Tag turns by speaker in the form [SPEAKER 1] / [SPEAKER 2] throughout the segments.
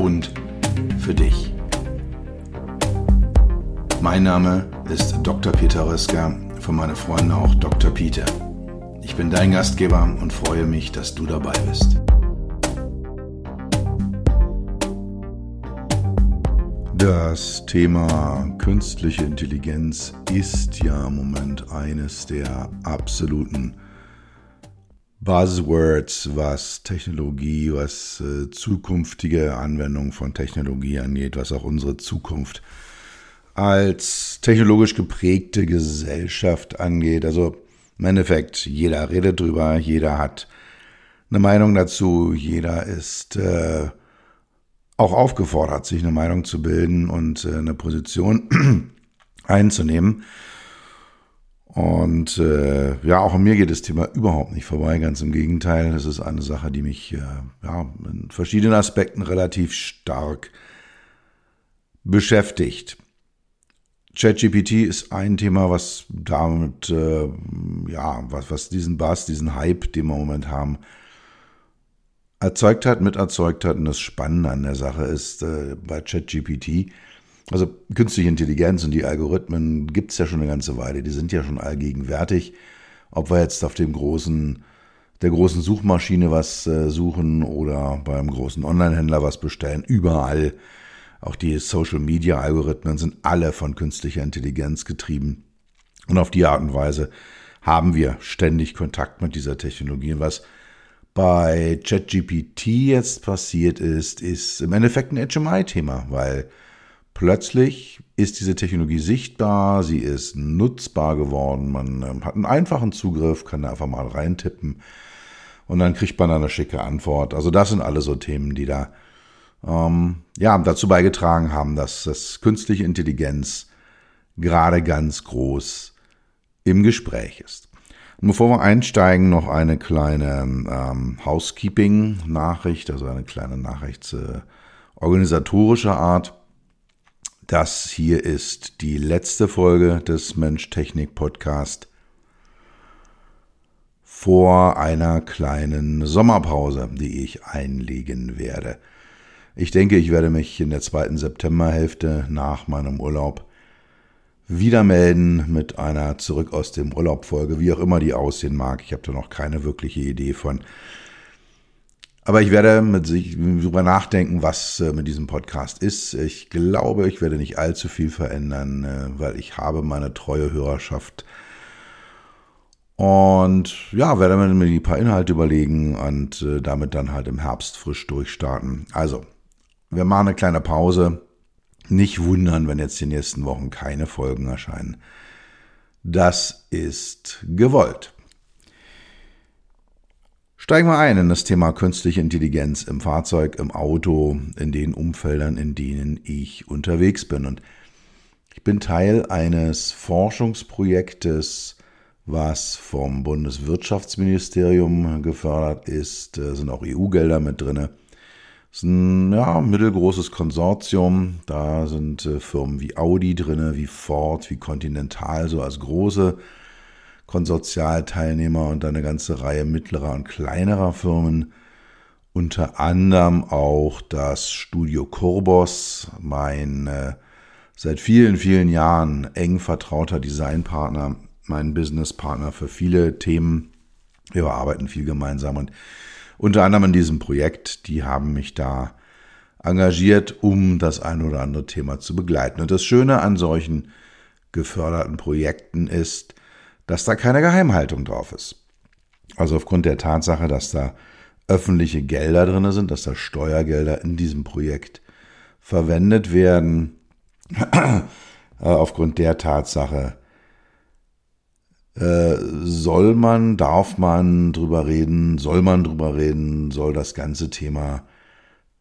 [SPEAKER 1] und für dich. Mein Name ist Dr. Peter Röska, von meinen Freunden auch Dr. Peter. Ich bin dein Gastgeber und freue mich, dass du dabei bist. Das Thema künstliche Intelligenz ist ja im Moment eines der absoluten Buzzwords, was Technologie, was äh, zukünftige Anwendung von Technologie angeht, was auch unsere Zukunft als technologisch geprägte Gesellschaft angeht. Also im Endeffekt, jeder redet drüber, jeder hat eine Meinung dazu, jeder ist äh, auch aufgefordert, sich eine Meinung zu bilden und äh, eine Position einzunehmen. Und äh, ja, auch an mir geht das Thema überhaupt nicht vorbei, ganz im Gegenteil. Es ist eine Sache, die mich äh, ja, in verschiedenen Aspekten relativ stark beschäftigt. ChatGPT ist ein Thema, was damit, äh, ja, was, was diesen Bass, diesen Hype, den wir im Moment haben, erzeugt hat, miterzeugt hat. Und das Spannende an der Sache ist äh, bei ChatGPT, also künstliche Intelligenz und die Algorithmen gibt es ja schon eine ganze Weile, die sind ja schon allgegenwärtig. Ob wir jetzt auf dem großen, der großen Suchmaschine was äh, suchen oder beim großen Onlinehändler was bestellen, überall. Auch die Social-Media-Algorithmen sind alle von künstlicher Intelligenz getrieben. Und auf die Art und Weise haben wir ständig Kontakt mit dieser Technologie. Was bei ChatGPT jetzt passiert ist, ist im Endeffekt ein HMI-Thema, weil Plötzlich ist diese Technologie sichtbar, sie ist nutzbar geworden, man ähm, hat einen einfachen Zugriff, kann da einfach mal reintippen und dann kriegt man eine schicke Antwort. Also das sind alle so Themen, die da ähm, ja, dazu beigetragen haben, dass das künstliche Intelligenz gerade ganz groß im Gespräch ist. Und bevor wir einsteigen, noch eine kleine ähm, Housekeeping-Nachricht, also eine kleine Nachricht äh, organisatorischer Art. Das hier ist die letzte Folge des Mensch-Technik-Podcast vor einer kleinen Sommerpause, die ich einlegen werde. Ich denke, ich werde mich in der zweiten Septemberhälfte nach meinem Urlaub wieder melden mit einer Zurück aus dem Urlaub Folge, wie auch immer die aussehen mag. Ich habe da noch keine wirkliche Idee von. Aber ich werde mit sich darüber nachdenken, was äh, mit diesem Podcast ist. Ich glaube, ich werde nicht allzu viel verändern, äh, weil ich habe meine treue Hörerschaft. Und ja, werde mir ein paar Inhalte überlegen und äh, damit dann halt im Herbst frisch durchstarten. Also, wir machen eine kleine Pause. Nicht wundern, wenn jetzt die nächsten Wochen keine Folgen erscheinen. Das ist gewollt. Steigen wir ein in das Thema künstliche Intelligenz im Fahrzeug, im Auto, in den Umfeldern, in denen ich unterwegs bin. Und ich bin Teil eines Forschungsprojektes, was vom Bundeswirtschaftsministerium gefördert ist. Da sind auch EU-Gelder mit drin. Es ist ein ja, mittelgroßes Konsortium. Da sind äh, Firmen wie Audi drin, wie Ford, wie Continental, so als große Konsortialteilnehmer und eine ganze Reihe mittlerer und kleinerer Firmen. Unter anderem auch das Studio Kurbos, mein äh, seit vielen, vielen Jahren eng vertrauter Designpartner, mein Businesspartner für viele Themen. Wir arbeiten viel gemeinsam und unter anderem in diesem Projekt, die haben mich da engagiert, um das ein oder andere Thema zu begleiten. Und das Schöne an solchen geförderten Projekten ist, dass da keine Geheimhaltung drauf ist. Also aufgrund der Tatsache, dass da öffentliche Gelder drin sind, dass da Steuergelder in diesem Projekt verwendet werden, äh, aufgrund der Tatsache äh, soll man, darf man drüber reden, soll man drüber reden, soll das ganze Thema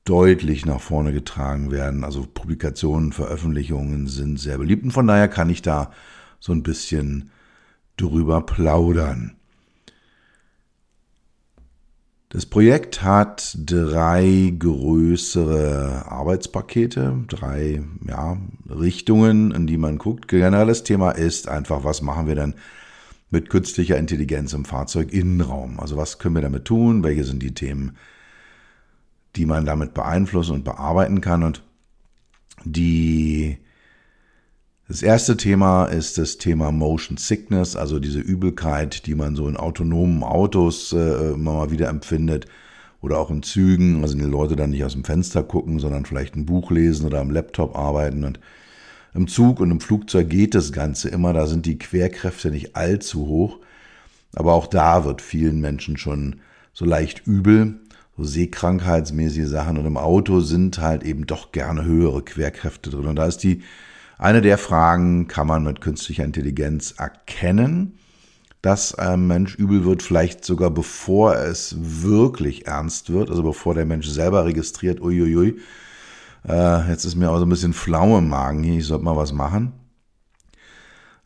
[SPEAKER 1] deutlich nach vorne getragen werden. Also Publikationen, Veröffentlichungen sind sehr beliebt und von daher kann ich da so ein bisschen drüber plaudern. Das Projekt hat drei größere Arbeitspakete, drei ja, Richtungen, in die man guckt. Generelles Thema ist einfach, was machen wir denn mit künstlicher Intelligenz im Fahrzeuginnenraum? Also was können wir damit tun? Welche sind die Themen, die man damit beeinflussen und bearbeiten kann? Und die das erste Thema ist das Thema Motion Sickness, also diese Übelkeit, die man so in autonomen Autos äh, immer mal wieder empfindet oder auch in Zügen, also die Leute dann nicht aus dem Fenster gucken, sondern vielleicht ein Buch lesen oder am Laptop arbeiten. Und im Zug und im Flugzeug geht das Ganze immer, da sind die Querkräfte nicht allzu hoch, aber auch da wird vielen Menschen schon so leicht übel, so seekrankheitsmäßige Sachen. Und im Auto sind halt eben doch gerne höhere Querkräfte drin. Und da ist die eine der Fragen, kann man mit künstlicher Intelligenz erkennen, dass ein Mensch übel wird, vielleicht sogar bevor es wirklich ernst wird, also bevor der Mensch selber registriert, uiuiui, äh, jetzt ist mir auch so ein bisschen flau im Magen hier, ich sollte mal was machen.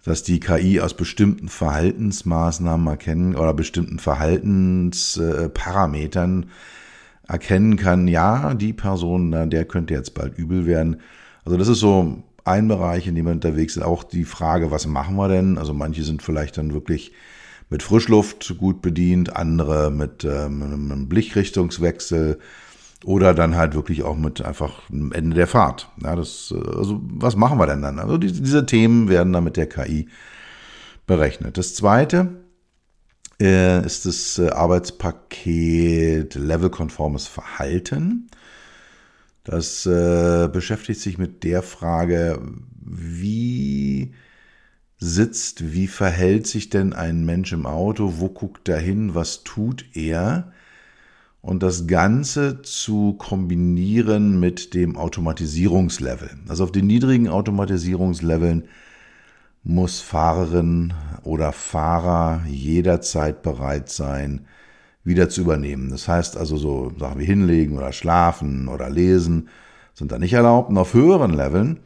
[SPEAKER 1] Dass die KI aus bestimmten Verhaltensmaßnahmen erkennen oder bestimmten Verhaltensparametern erkennen kann, ja, die Person, der könnte jetzt bald übel werden. Also das ist so ein Bereich, in dem wir unterwegs sind. Auch die Frage, was machen wir denn? Also manche sind vielleicht dann wirklich mit Frischluft gut bedient, andere mit ähm, einem Blickrichtungswechsel oder dann halt wirklich auch mit einfach einem Ende der Fahrt. Ja, das, also was machen wir denn dann? Also die, diese Themen werden dann mit der KI berechnet. Das zweite äh, ist das äh, Arbeitspaket levelkonformes Verhalten. Das äh, beschäftigt sich mit der Frage, wie sitzt, wie verhält sich denn ein Mensch im Auto, wo guckt er hin, was tut er? Und das Ganze zu kombinieren mit dem Automatisierungslevel. Also auf den niedrigen Automatisierungsleveln muss Fahrerin oder Fahrer jederzeit bereit sein, wieder zu übernehmen. Das heißt also so Sachen wie hinlegen oder schlafen oder lesen sind da nicht erlaubt. Und auf höheren Leveln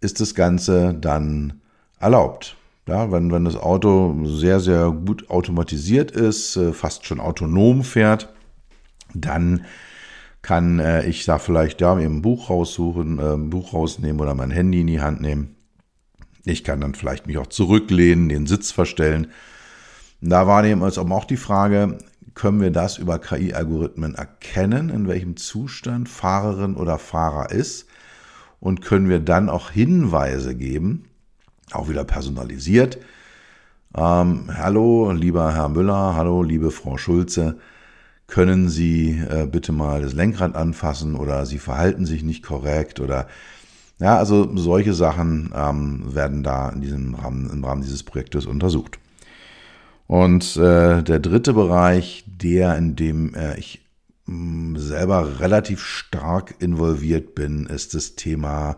[SPEAKER 1] ist das Ganze dann erlaubt. Ja, wenn, wenn das Auto sehr, sehr gut automatisiert ist, äh, fast schon autonom fährt, dann kann äh, ich da vielleicht ja, eben ein Buch raussuchen, äh, ein Buch rausnehmen oder mein Handy in die Hand nehmen. Ich kann dann vielleicht mich auch zurücklehnen, den Sitz verstellen. Da war eben auch die Frage, können wir das über KI-Algorithmen erkennen, in welchem Zustand Fahrerin oder Fahrer ist und können wir dann auch Hinweise geben, auch wieder personalisiert. Ähm, hallo, lieber Herr Müller, hallo, liebe Frau Schulze, können Sie äh, bitte mal das Lenkrad anfassen oder Sie verhalten sich nicht korrekt oder ja, also solche Sachen ähm, werden da in diesem Rahmen, im Rahmen dieses Projektes untersucht. Und äh, der dritte Bereich, der, in dem äh, ich mm, selber relativ stark involviert bin, ist das Thema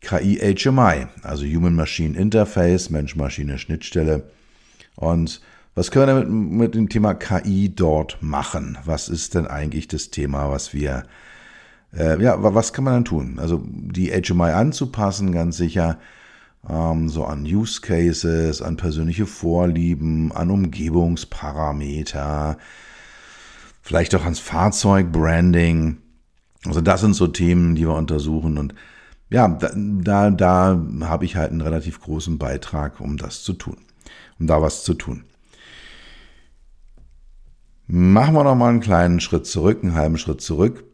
[SPEAKER 1] KI-HMI, also Human Machine Interface, Mensch-Maschine-Schnittstelle. Und was können wir mit, mit dem Thema KI dort machen? Was ist denn eigentlich das Thema, was wir, äh, ja, was kann man dann tun? Also die HMI anzupassen, ganz sicher ähm, so an Use Cases, an persönliche Vorlieben, an Umgebungsparameter, vielleicht auch ans Fahrzeugbranding. Also das sind so Themen, die wir untersuchen und ja, da, da, da habe ich halt einen relativ großen Beitrag, um das zu tun, um da was zu tun. Machen wir noch mal einen kleinen Schritt zurück, einen halben Schritt zurück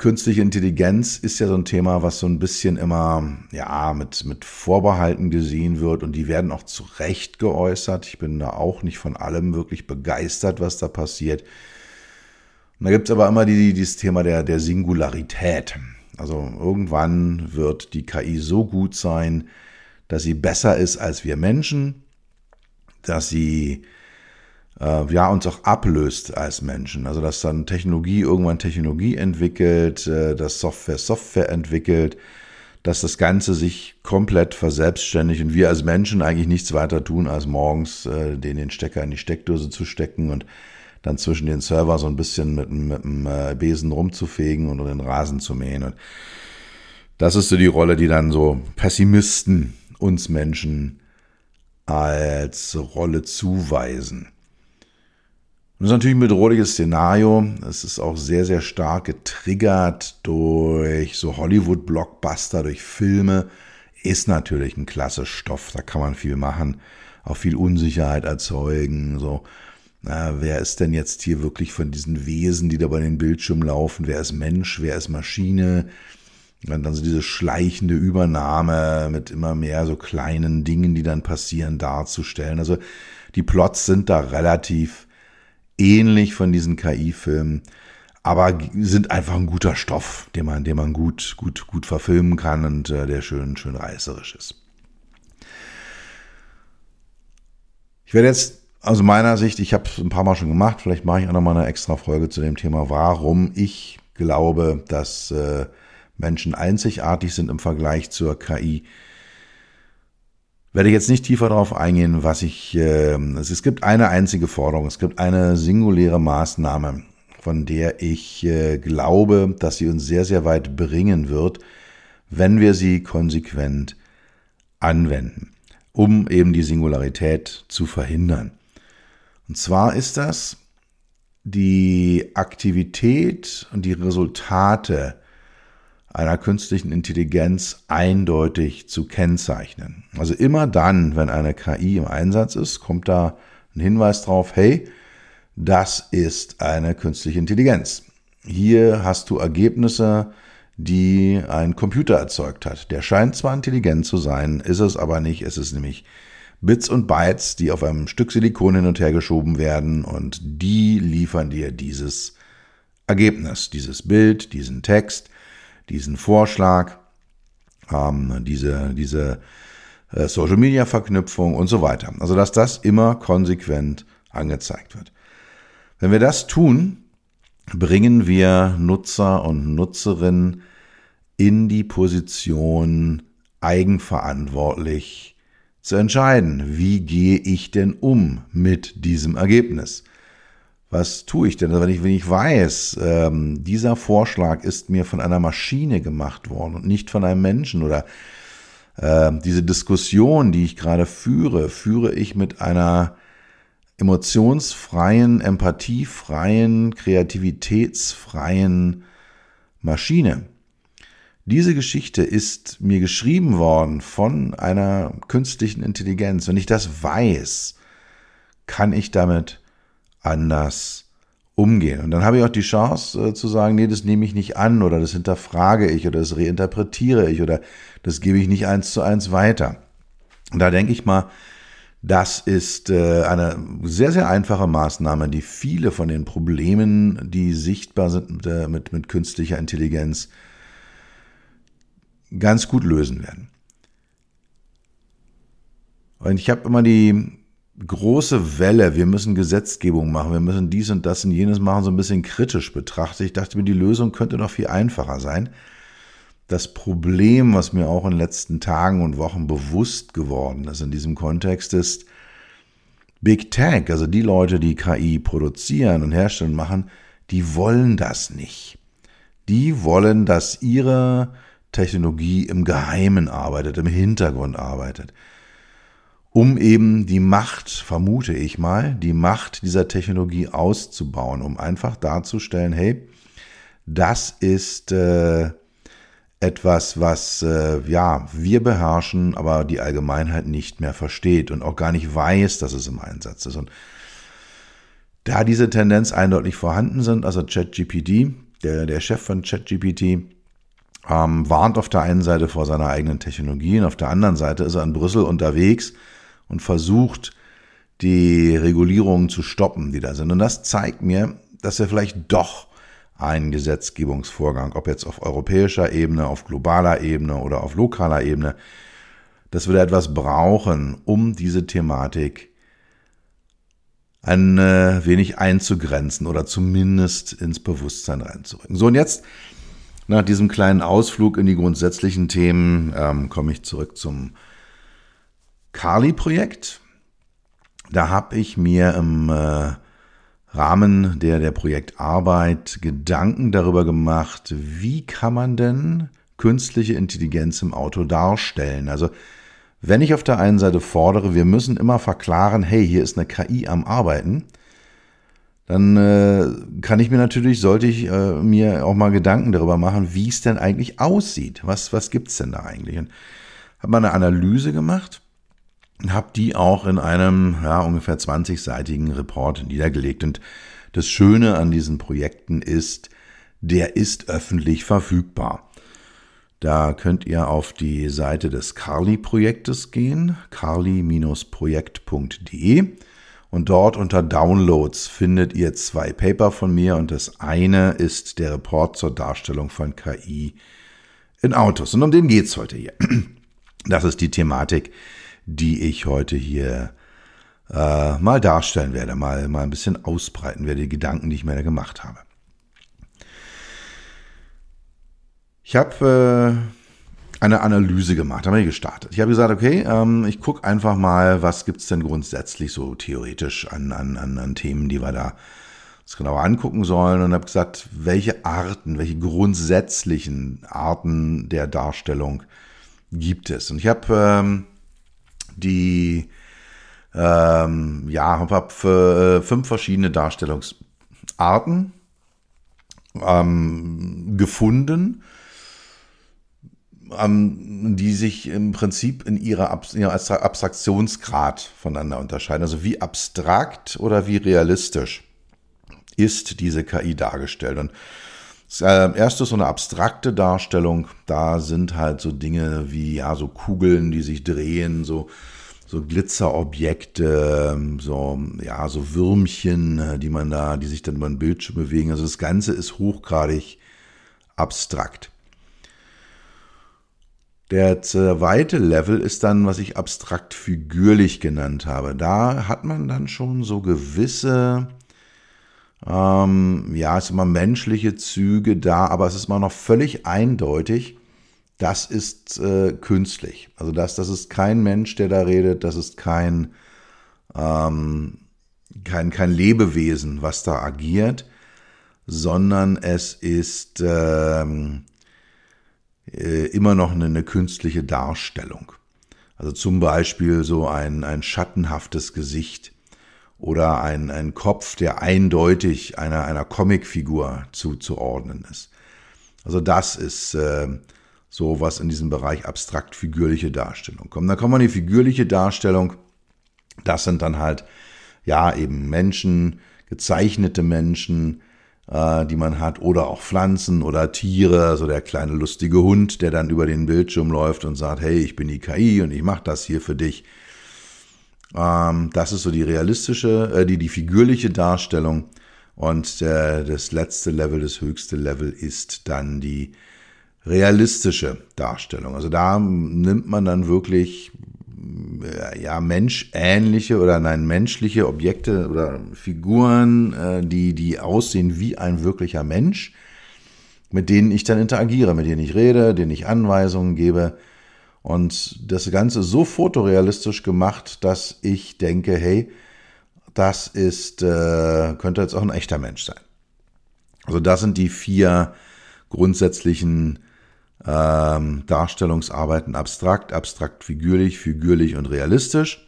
[SPEAKER 1] künstliche Intelligenz ist ja so ein Thema, was so ein bisschen immer, ja, mit, mit Vorbehalten gesehen wird und die werden auch zu Recht geäußert. Ich bin da auch nicht von allem wirklich begeistert, was da passiert. Und da gibt es aber immer die, dieses Thema der, der Singularität. Also irgendwann wird die KI so gut sein, dass sie besser ist als wir Menschen, dass sie äh, ja, uns auch ablöst als Menschen. Also dass dann Technologie irgendwann Technologie entwickelt, äh, dass Software Software entwickelt, dass das Ganze sich komplett verselbstständigt und wir als Menschen eigentlich nichts weiter tun, als morgens äh, den, den Stecker in die Steckdose zu stecken und dann zwischen den Server so ein bisschen mit, mit dem äh, Besen rumzufegen und den Rasen zu mähen. Und das ist so die Rolle, die dann so Pessimisten uns Menschen als Rolle zuweisen. Das ist natürlich ein bedrohliches Szenario. Es ist auch sehr, sehr stark getriggert durch so Hollywood-Blockbuster, durch Filme. Ist natürlich ein klasse Stoff. Da kann man viel machen. Auch viel Unsicherheit erzeugen. So, na, wer ist denn jetzt hier wirklich von diesen Wesen, die da bei den Bildschirmen laufen? Wer ist Mensch? Wer ist Maschine? Und dann so diese schleichende Übernahme mit immer mehr so kleinen Dingen, die dann passieren, darzustellen. Also die Plots sind da relativ ähnlich von diesen KI-Filmen, aber sind einfach ein guter Stoff, den man, den man gut, gut, gut verfilmen kann und äh, der schön, schön reißerisch ist. Ich werde jetzt aus meiner Sicht, ich habe es ein paar Mal schon gemacht, vielleicht mache ich auch noch mal eine extra Folge zu dem Thema, warum ich glaube, dass äh, Menschen einzigartig sind im Vergleich zur KI werde ich jetzt nicht tiefer darauf eingehen, was ich. Äh, es gibt eine einzige Forderung, es gibt eine singuläre Maßnahme, von der ich äh, glaube, dass sie uns sehr, sehr weit bringen wird, wenn wir sie konsequent anwenden, um eben die Singularität zu verhindern. Und zwar ist das die Aktivität und die Resultate einer künstlichen Intelligenz eindeutig zu kennzeichnen. Also immer dann, wenn eine KI im Einsatz ist, kommt da ein Hinweis drauf, hey, das ist eine künstliche Intelligenz. Hier hast du Ergebnisse, die ein Computer erzeugt hat. Der scheint zwar intelligent zu sein, ist es aber nicht. Es ist nämlich Bits und Bytes, die auf einem Stück Silikon hin und her geschoben werden und die liefern dir dieses Ergebnis, dieses Bild, diesen Text, diesen Vorschlag, ähm, diese, diese äh, Social Media Verknüpfung und so weiter. Also, dass das immer konsequent angezeigt wird. Wenn wir das tun, bringen wir Nutzer und Nutzerinnen in die Position, eigenverantwortlich zu entscheiden, wie gehe ich denn um mit diesem Ergebnis was tue ich denn? Also wenn ich, wenn ich weiß, ähm, dieser Vorschlag ist mir von einer Maschine gemacht worden und nicht von einem Menschen oder äh, diese Diskussion, die ich gerade führe, führe ich mit einer emotionsfreien, empathiefreien, kreativitätsfreien Maschine. Diese Geschichte ist mir geschrieben worden von einer künstlichen Intelligenz. Wenn ich das weiß, kann ich damit anders umgehen. Und dann habe ich auch die Chance äh, zu sagen, nee, das nehme ich nicht an oder das hinterfrage ich oder das reinterpretiere ich oder das gebe ich nicht eins zu eins weiter. Und da denke ich mal, das ist äh, eine sehr, sehr einfache Maßnahme, die viele von den Problemen, die sichtbar sind mit, äh, mit, mit künstlicher Intelligenz, ganz gut lösen werden. Und ich habe immer die große Welle, wir müssen Gesetzgebung machen, wir müssen dies und das und jenes machen, so ein bisschen kritisch betrachtet. Ich dachte mir, die Lösung könnte noch viel einfacher sein. Das Problem, was mir auch in den letzten Tagen und Wochen bewusst geworden ist in diesem Kontext, ist, Big Tech, also die Leute, die KI produzieren und herstellen und machen, die wollen das nicht. Die wollen, dass ihre Technologie im Geheimen arbeitet, im Hintergrund arbeitet um eben die Macht, vermute ich mal, die Macht dieser Technologie auszubauen, um einfach darzustellen, hey, das ist äh, etwas, was äh, ja wir beherrschen, aber die Allgemeinheit nicht mehr versteht und auch gar nicht weiß, dass es im Einsatz ist. Und da diese Tendenz eindeutig vorhanden sind, also ChatGPT, der, der Chef von ChatGPT, ähm, warnt auf der einen Seite vor seiner eigenen Technologie und auf der anderen Seite ist er in Brüssel unterwegs und versucht, die Regulierungen zu stoppen, die da sind. Und das zeigt mir, dass wir vielleicht doch einen Gesetzgebungsvorgang, ob jetzt auf europäischer Ebene, auf globaler Ebene oder auf lokaler Ebene, dass wir da etwas brauchen, um diese Thematik ein äh, wenig einzugrenzen oder zumindest ins Bewusstsein reinzurücken. So, und jetzt, nach diesem kleinen Ausflug in die grundsätzlichen Themen, ähm, komme ich zurück zum Kali-Projekt. Da habe ich mir im äh, Rahmen der, der Projektarbeit Gedanken darüber gemacht, wie kann man denn künstliche Intelligenz im Auto darstellen. Also wenn ich auf der einen Seite fordere, wir müssen immer verklaren, hey, hier ist eine KI am Arbeiten, dann äh, kann ich mir natürlich, sollte ich äh, mir auch mal Gedanken darüber machen, wie es denn eigentlich aussieht. Was, was gibt's denn da eigentlich? Und habe mal eine Analyse gemacht habe die auch in einem ja, ungefähr 20-seitigen Report niedergelegt. Und das Schöne an diesen Projekten ist, der ist öffentlich verfügbar. Da könnt ihr auf die Seite des Carly-Projektes gehen, carly-projekt.de und dort unter Downloads findet ihr zwei Paper von mir und das eine ist der Report zur Darstellung von KI in Autos. Und um den geht's heute hier. Das ist die Thematik, die ich heute hier äh, mal darstellen werde, mal, mal ein bisschen ausbreiten werde, die Gedanken, die ich mir da gemacht habe. Ich habe äh, eine Analyse gemacht, habe ich gestartet. Ich habe gesagt, okay, ähm, ich gucke einfach mal, was gibt es denn grundsätzlich so theoretisch an, an, an, an Themen, die wir da uns genauer angucken sollen und habe gesagt, welche Arten, welche grundsätzlichen Arten der Darstellung gibt es. Und ich habe ähm, die ähm, ja, habe fünf verschiedene Darstellungsarten ähm, gefunden, ähm, die sich im Prinzip in ihrer, Ab ihrer Abstraktionsgrad voneinander unterscheiden. Also wie abstrakt oder wie realistisch ist diese KI dargestellt. Und das äh, erste ist so eine abstrakte Darstellung. Da sind halt so Dinge wie ja so Kugeln, die sich drehen, so so Glitzerobjekte, so ja so Würmchen, äh, die man da, die sich dann über den Bildschirm bewegen. Also das Ganze ist hochgradig abstrakt. Der zweite Level ist dann, was ich abstrakt figürlich genannt habe. Da hat man dann schon so gewisse ähm, ja, es sind immer menschliche Züge da, aber es ist mal noch völlig eindeutig, das ist äh, künstlich. Also das, das ist kein Mensch, der da redet, das ist kein, ähm, kein, kein Lebewesen, was da agiert, sondern es ist ähm, äh, immer noch eine, eine künstliche Darstellung. Also zum Beispiel so ein, ein schattenhaftes Gesicht oder ein, ein Kopf, der eindeutig einer, einer Comicfigur zuzuordnen ist. Also das ist äh, so, was in diesem Bereich abstrakt-figürliche Darstellung kommt. Dann kommt man die figürliche Darstellung. Das sind dann halt, ja, eben Menschen, gezeichnete Menschen, äh, die man hat, oder auch Pflanzen oder Tiere, so der kleine lustige Hund, der dann über den Bildschirm läuft und sagt, hey, ich bin die KI und ich mache das hier für dich. Ähm, das ist so die realistische, äh, die, die figürliche Darstellung. Und äh, das letzte Level, das höchste Level ist dann die realistische Darstellung. Also da nimmt man dann wirklich äh, ja menschähnliche oder nein menschliche Objekte oder Figuren, äh, die die aussehen wie ein wirklicher Mensch, mit denen ich dann interagiere, mit denen ich rede, denen ich Anweisungen gebe und das Ganze so fotorealistisch gemacht, dass ich denke, hey, das ist, äh, könnte jetzt auch ein echter Mensch sein. Also das sind die vier grundsätzlichen ähm, Darstellungsarbeiten abstrakt, abstrakt figürlich, figürlich und realistisch.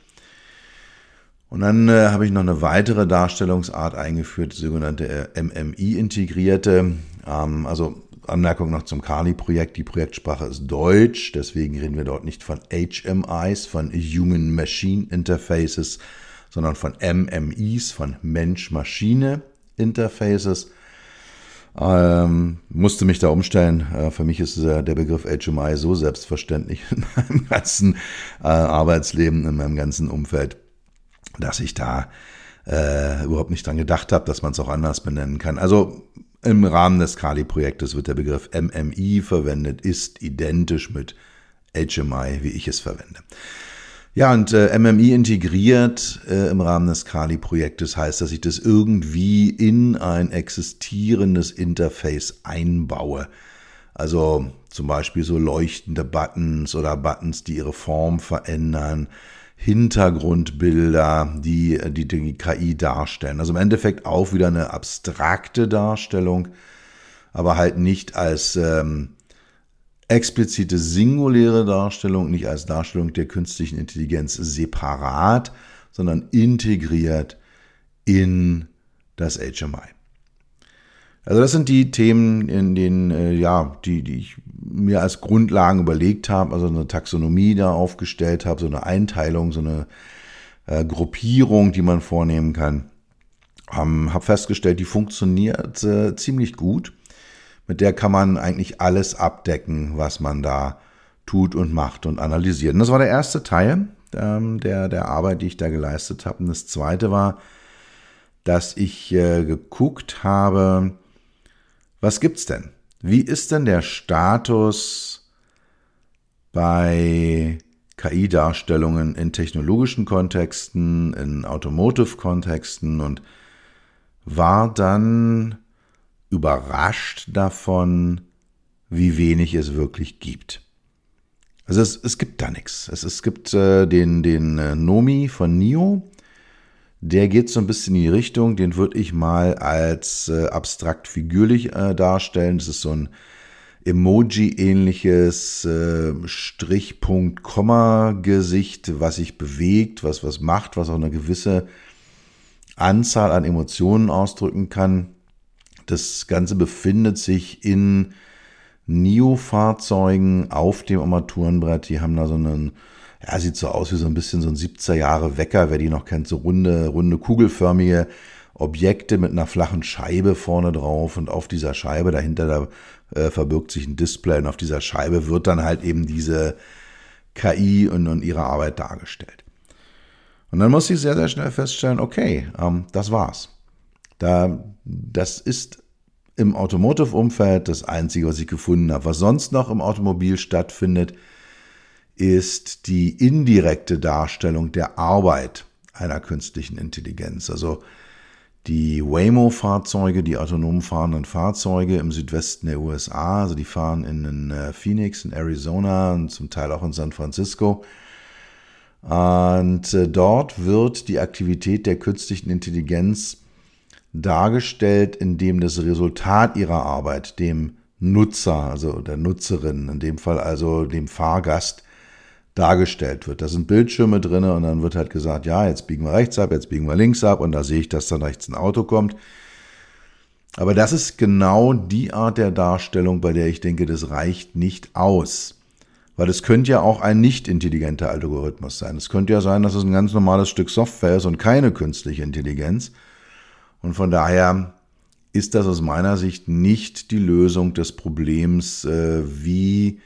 [SPEAKER 1] Und dann äh, habe ich noch eine weitere Darstellungsart eingeführt, sogenannte äh, MMI-integrierte. Ähm, also Anmerkung noch zum Kali-Projekt. Die Projektsprache ist Deutsch, deswegen reden wir dort nicht von HMIs, von Human Machine Interfaces, sondern von MMIs, von Mensch-Maschine Interfaces. Ähm, musste mich da umstellen. Äh, für mich ist äh, der Begriff HMI so selbstverständlich in meinem ganzen äh, Arbeitsleben, in meinem ganzen Umfeld, dass ich da äh, überhaupt nicht dran gedacht habe, dass man es auch anders benennen kann. Also im Rahmen des Kali-Projektes wird der Begriff MMI verwendet, ist identisch mit HMI, wie ich es verwende. Ja, und äh, MMI integriert äh, im Rahmen des Kali-Projektes heißt, dass ich das irgendwie in ein existierendes Interface einbaue. Also zum Beispiel so leuchtende Buttons oder Buttons, die ihre Form verändern, Hintergrundbilder, die, die die KI darstellen. Also im Endeffekt auch wieder eine abstrakte Darstellung, aber halt nicht als ähm, explizite singuläre Darstellung, nicht als Darstellung der künstlichen Intelligenz separat, sondern integriert in das HMI. Also das sind die Themen, in denen, äh, ja, die, die ich mir als Grundlagen überlegt habe, also eine Taxonomie da aufgestellt habe, so eine Einteilung, so eine äh, Gruppierung, die man vornehmen kann. Ähm, habe festgestellt, die funktioniert äh, ziemlich gut. Mit der kann man eigentlich alles abdecken, was man da tut und macht und analysiert. Und das war der erste Teil ähm, der, der Arbeit, die ich da geleistet habe. Und das zweite war, dass ich äh, geguckt habe, was gibt's denn? Wie ist denn der Status bei KI-Darstellungen in technologischen Kontexten, in Automotive-Kontexten und war dann überrascht davon, wie wenig es wirklich gibt. Also es, es gibt da nichts. Es, es gibt äh, den, den äh, Nomi von NIO, der geht so ein bisschen in die Richtung, den würde ich mal als äh, abstrakt figürlich äh, darstellen. Das ist so ein Emoji-ähnliches äh, Strichpunkt-Komma-Gesicht, was sich bewegt, was was macht, was auch eine gewisse Anzahl an Emotionen ausdrücken kann. Das Ganze befindet sich in NIO-Fahrzeugen auf dem Armaturenbrett. Die haben da so einen ja, sieht so aus wie so ein bisschen so ein 70er Jahre Wecker, wer die noch kennt, so runde, runde, kugelförmige Objekte mit einer flachen Scheibe vorne drauf und auf dieser Scheibe dahinter da äh, verbirgt sich ein Display und auf dieser Scheibe wird dann halt eben diese KI und, und ihre Arbeit dargestellt. Und dann muss ich sehr, sehr schnell feststellen, okay, ähm, das war's. Da, das ist im Automotive-Umfeld das Einzige, was ich gefunden habe. Was sonst noch im Automobil stattfindet, ist die indirekte Darstellung der Arbeit einer künstlichen Intelligenz. Also die Waymo-Fahrzeuge, die autonom fahrenden Fahrzeuge im Südwesten der USA, also die fahren in äh, Phoenix, in Arizona und zum Teil auch in San Francisco. Und äh, dort wird die Aktivität der künstlichen Intelligenz dargestellt, indem das Resultat ihrer Arbeit dem Nutzer, also der Nutzerin, in dem Fall also dem Fahrgast, dargestellt wird. Da sind Bildschirme drin und dann wird halt gesagt, ja, jetzt biegen wir rechts ab, jetzt biegen wir links ab und da sehe ich, dass dann rechts ein Auto kommt. Aber das ist genau die Art der Darstellung, bei der ich denke, das reicht nicht aus. Weil es könnte ja auch ein nicht intelligenter Algorithmus sein. Es könnte ja sein, dass es ein ganz normales Stück Software ist und keine künstliche Intelligenz. Und von daher ist das aus meiner Sicht nicht die Lösung des Problems, äh, wie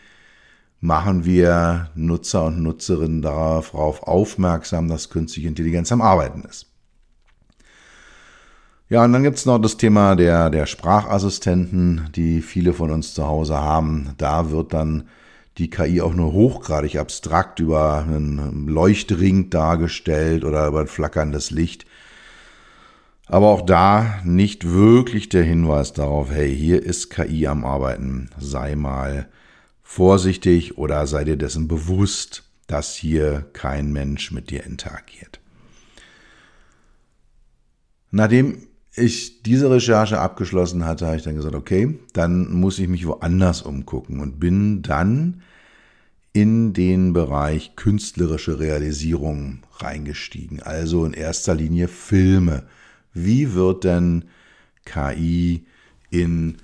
[SPEAKER 1] machen wir Nutzer und Nutzerinnen darauf aufmerksam, dass künstliche Intelligenz am Arbeiten ist. Ja, und dann gibt es noch das Thema der, der Sprachassistenten, die viele von uns zu Hause haben. Da wird dann die KI auch nur hochgradig abstrakt über einen Leuchtring dargestellt oder über ein flackerndes Licht. Aber auch da nicht wirklich der Hinweis darauf, hey, hier ist KI am Arbeiten, sei mal vorsichtig oder sei dir dessen bewusst, dass hier kein Mensch mit dir interagiert. Nachdem ich diese Recherche abgeschlossen hatte, habe ich dann gesagt, okay, dann muss ich mich woanders umgucken und bin dann in den Bereich künstlerische Realisierung reingestiegen. Also in erster Linie Filme. Wie wird denn KI in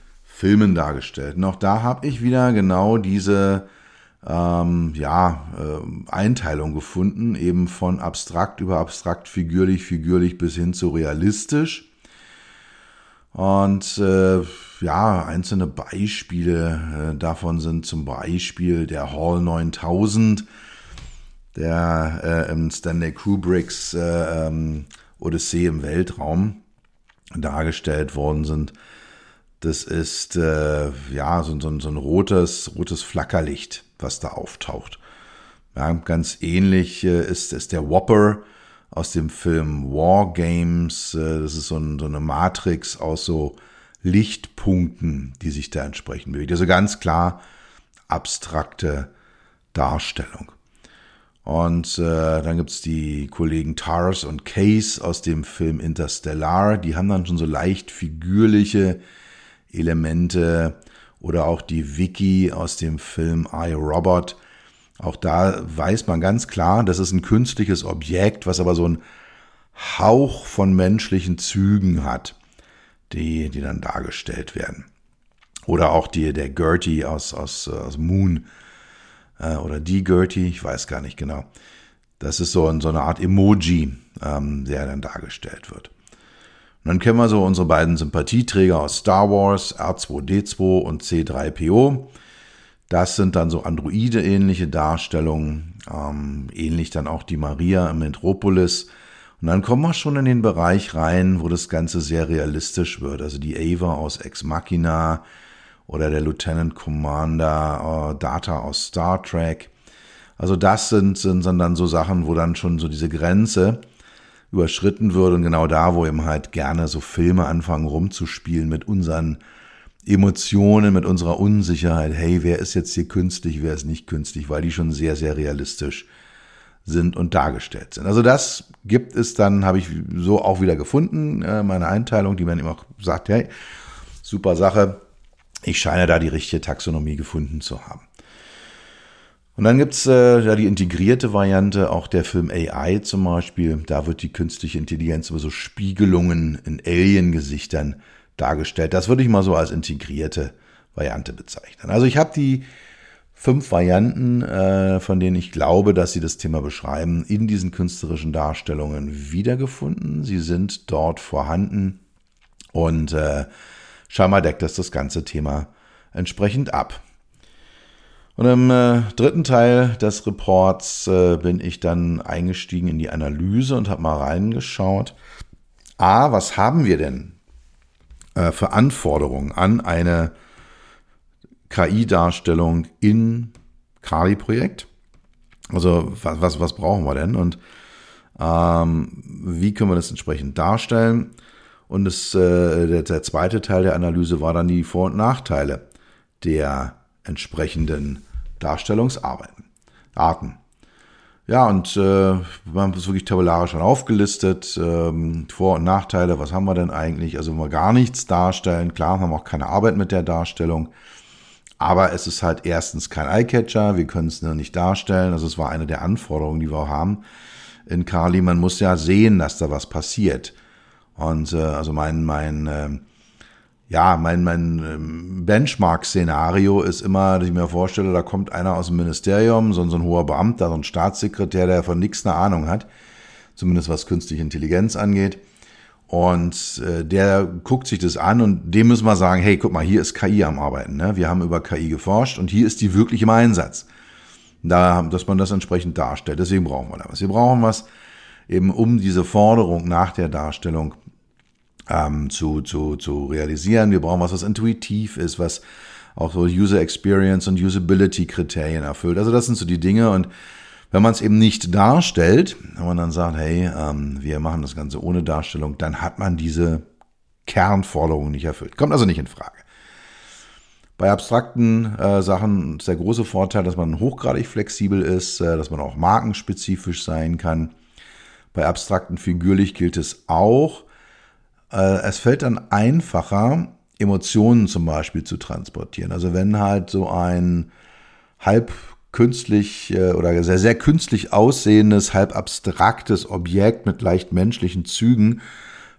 [SPEAKER 1] Filmen dargestellt. Und auch da habe ich wieder genau diese ähm, ja, äh, Einteilung gefunden, eben von abstrakt über abstrakt, figürlich, figürlich bis hin zu realistisch. Und äh, ja, einzelne Beispiele äh, davon sind zum Beispiel der Hall 9000, der äh, im Stanley Kubricks äh, ähm, Odyssee im Weltraum dargestellt worden sind. Das ist äh, ja so, so, so ein rotes, rotes Flackerlicht, was da auftaucht. Ja, ganz ähnlich äh, ist, ist der Whopper aus dem Film War Games. Äh, das ist so, ein, so eine Matrix aus so Lichtpunkten, die sich da entsprechend bewegt. Also ganz klar abstrakte Darstellung. Und äh, dann gibt's die Kollegen Tars und Case aus dem Film Interstellar. Die haben dann schon so leicht figürliche Elemente. Oder auch die Vicky aus dem Film I, Robot. Auch da weiß man ganz klar, das ist ein künstliches Objekt, was aber so ein Hauch von menschlichen Zügen hat, die, die dann dargestellt werden. Oder auch die, der Gertie aus, aus, aus Moon äh, oder die Gertie, ich weiß gar nicht genau. Das ist so, so eine Art Emoji, ähm, der dann dargestellt wird. Und dann kennen wir so unsere beiden Sympathieträger aus Star Wars, R2D2 und C3PO. Das sind dann so Androide-ähnliche Darstellungen, ähm, ähnlich dann auch die Maria im Metropolis. Und dann kommen wir schon in den Bereich rein, wo das Ganze sehr realistisch wird. Also die Ava aus Ex Machina oder der Lieutenant Commander äh, Data aus Star Trek. Also das sind, sind, sind dann so Sachen, wo dann schon so diese Grenze überschritten wird und genau da, wo eben halt gerne so Filme anfangen rumzuspielen mit unseren Emotionen, mit unserer Unsicherheit. Hey, wer ist jetzt hier künstlich, wer ist nicht künstlich, weil die schon sehr, sehr realistisch sind und dargestellt sind. Also das gibt es dann, habe ich so auch wieder gefunden, äh, meine Einteilung, die man immer sagt, hey, super Sache. Ich scheine da die richtige Taxonomie gefunden zu haben. Und dann gibt's äh, ja die integrierte Variante, auch der Film AI zum Beispiel. Da wird die künstliche Intelligenz über so Spiegelungen in Alien-Gesichtern dargestellt. Das würde ich mal so als integrierte Variante bezeichnen. Also ich habe die fünf Varianten, äh, von denen ich glaube, dass sie das Thema beschreiben, in diesen künstlerischen Darstellungen wiedergefunden. Sie sind dort vorhanden und äh, scheinbar deckt das das ganze Thema entsprechend ab. Und im äh, dritten Teil des Reports äh, bin ich dann eingestiegen in die Analyse und habe mal reingeschaut. A, was haben wir denn äh, für Anforderungen an eine KI-Darstellung in Kali-Projekt. Also was, was, was brauchen wir denn und ähm, wie können wir das entsprechend darstellen? Und das, äh, der, der zweite Teil der Analyse war dann die Vor- und Nachteile der entsprechenden Darstellungsarbeiten, Arten. Ja, und äh, wir haben es wirklich tabellarisch schon aufgelistet. Ähm, Vor- und Nachteile, was haben wir denn eigentlich? Also wenn wir gar nichts darstellen, klar haben wir auch keine Arbeit mit der Darstellung. Aber es ist halt erstens kein Eyecatcher, wir können es nur nicht darstellen. Also es war eine der Anforderungen, die wir auch haben in Kali. Man muss ja sehen, dass da was passiert. Und äh, also mein, mein, äh, ja, mein, mein ähm, Benchmark-Szenario ist immer, dass ich mir vorstelle, da kommt einer aus dem Ministerium, so, so ein hoher Beamter, so ein Staatssekretär, der von nichts eine Ahnung hat, zumindest was künstliche Intelligenz angeht und äh, der guckt sich das an und dem müssen wir sagen, hey, guck mal, hier ist KI am Arbeiten. Ne? Wir haben über KI geforscht und hier ist die wirklich im Einsatz. Da, dass man das entsprechend darstellt. Deswegen brauchen wir da was. Wir brauchen was eben, um diese Forderung nach der Darstellung ähm, zu, zu, zu realisieren. Wir brauchen was, was intuitiv ist, was auch so User Experience und Usability Kriterien erfüllt. Also das sind so die Dinge und wenn man es eben nicht darstellt, wenn man dann sagt, hey, ähm, wir machen das Ganze ohne Darstellung, dann hat man diese Kernforderung nicht erfüllt. Kommt also nicht in Frage. Bei abstrakten äh, Sachen ist der große Vorteil, dass man hochgradig flexibel ist, äh, dass man auch markenspezifisch sein kann. Bei abstrakten figürlich gilt es auch. Äh, es fällt dann einfacher, Emotionen zum Beispiel zu transportieren. Also wenn halt so ein halb künstlich äh, oder sehr, sehr künstlich aussehendes, halb abstraktes Objekt mit leicht menschlichen Zügen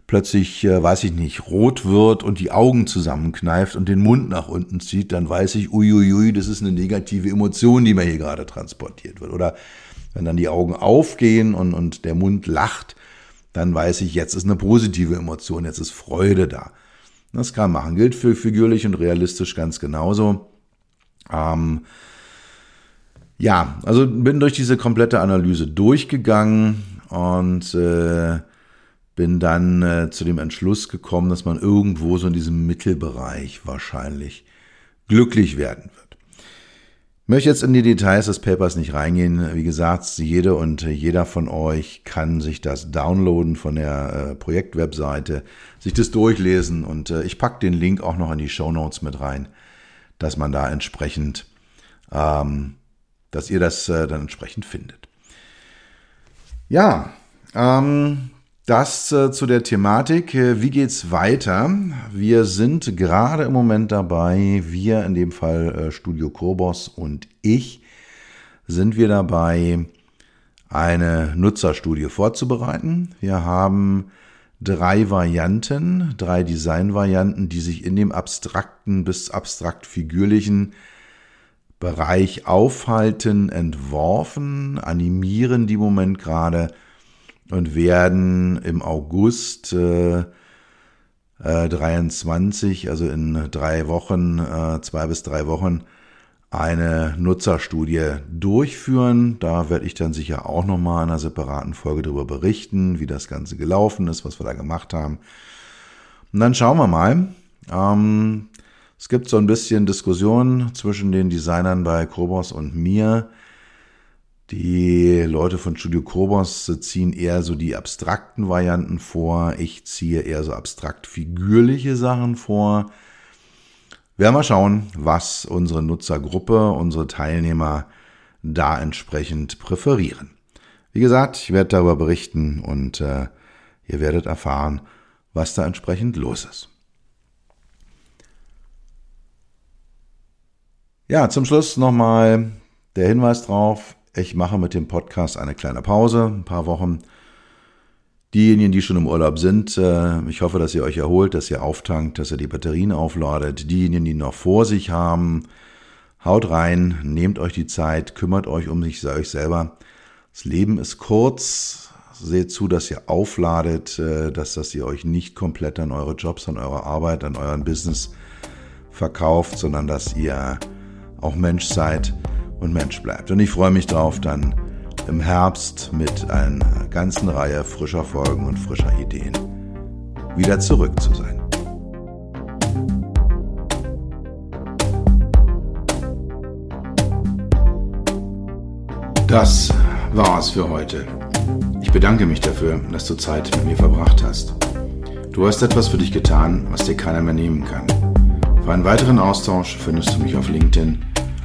[SPEAKER 1] plötzlich, äh, weiß ich nicht, rot wird und die Augen zusammenkneift und den Mund nach unten zieht, dann weiß ich, uiuiui, das ist eine negative Emotion, die mir hier gerade transportiert wird. Oder wenn dann die Augen aufgehen und, und der Mund lacht, dann weiß ich, jetzt ist eine positive Emotion, jetzt ist Freude da. Das kann man machen. Gilt für figürlich und realistisch ganz genauso. Ähm, ja, also bin durch diese komplette Analyse durchgegangen und äh, bin dann äh, zu dem Entschluss gekommen, dass man irgendwo so in diesem Mittelbereich wahrscheinlich glücklich werden wird. Möchte jetzt in die Details des Papers nicht reingehen. Wie gesagt, jede und jeder von euch kann sich das downloaden von der äh, Projektwebseite, sich das durchlesen und äh, ich packe den Link auch noch in die Show Notes mit rein, dass man da entsprechend ähm, dass ihr das äh, dann entsprechend findet. Ja, ähm, das äh, zu der Thematik. Äh, wie geht's weiter? Wir sind gerade im Moment dabei, wir in dem Fall äh, Studio Kobos und ich, sind wir dabei, eine Nutzerstudie vorzubereiten. Wir haben drei Varianten, drei Designvarianten, die sich in dem abstrakten bis abstrakt figürlichen Bereich aufhalten, entworfen, animieren die Moment gerade und werden im August äh, äh, 23, also in drei Wochen, äh, zwei bis drei Wochen, eine Nutzerstudie durchführen. Da werde ich dann sicher auch nochmal in einer separaten Folge darüber berichten, wie das Ganze gelaufen ist, was wir da gemacht haben. Und dann schauen wir mal. Ähm, es gibt so ein bisschen Diskussion zwischen den Designern bei Krobos und mir. Die Leute von Studio Krobos ziehen eher so die abstrakten Varianten vor. Ich ziehe eher so abstrakt figürliche Sachen vor. Werden wir schauen, was unsere Nutzergruppe, unsere Teilnehmer da entsprechend präferieren. Wie gesagt, ich werde darüber berichten und äh, ihr werdet erfahren, was da entsprechend los ist. Ja, zum Schluss nochmal der Hinweis drauf, ich mache mit dem Podcast eine kleine Pause, ein paar Wochen. Diejenigen, die schon im Urlaub sind, äh, ich hoffe, dass ihr euch erholt, dass ihr auftankt, dass ihr die Batterien aufladet. Diejenigen, die noch vor sich haben, haut rein, nehmt euch die Zeit, kümmert euch um sich, euch selber. Das Leben ist kurz. Seht zu, dass ihr aufladet, äh, dass, dass ihr euch nicht komplett an eure Jobs, an eure Arbeit, an euren Business verkauft, sondern dass ihr auch Mensch seid und Mensch bleibt. Und ich freue mich drauf, dann im Herbst mit einer ganzen Reihe frischer Folgen und frischer Ideen wieder zurück zu sein. Das war's für heute. Ich bedanke mich dafür, dass du Zeit mit mir verbracht hast. Du hast etwas für dich getan, was dir keiner mehr nehmen kann. Für einen weiteren Austausch findest du mich auf LinkedIn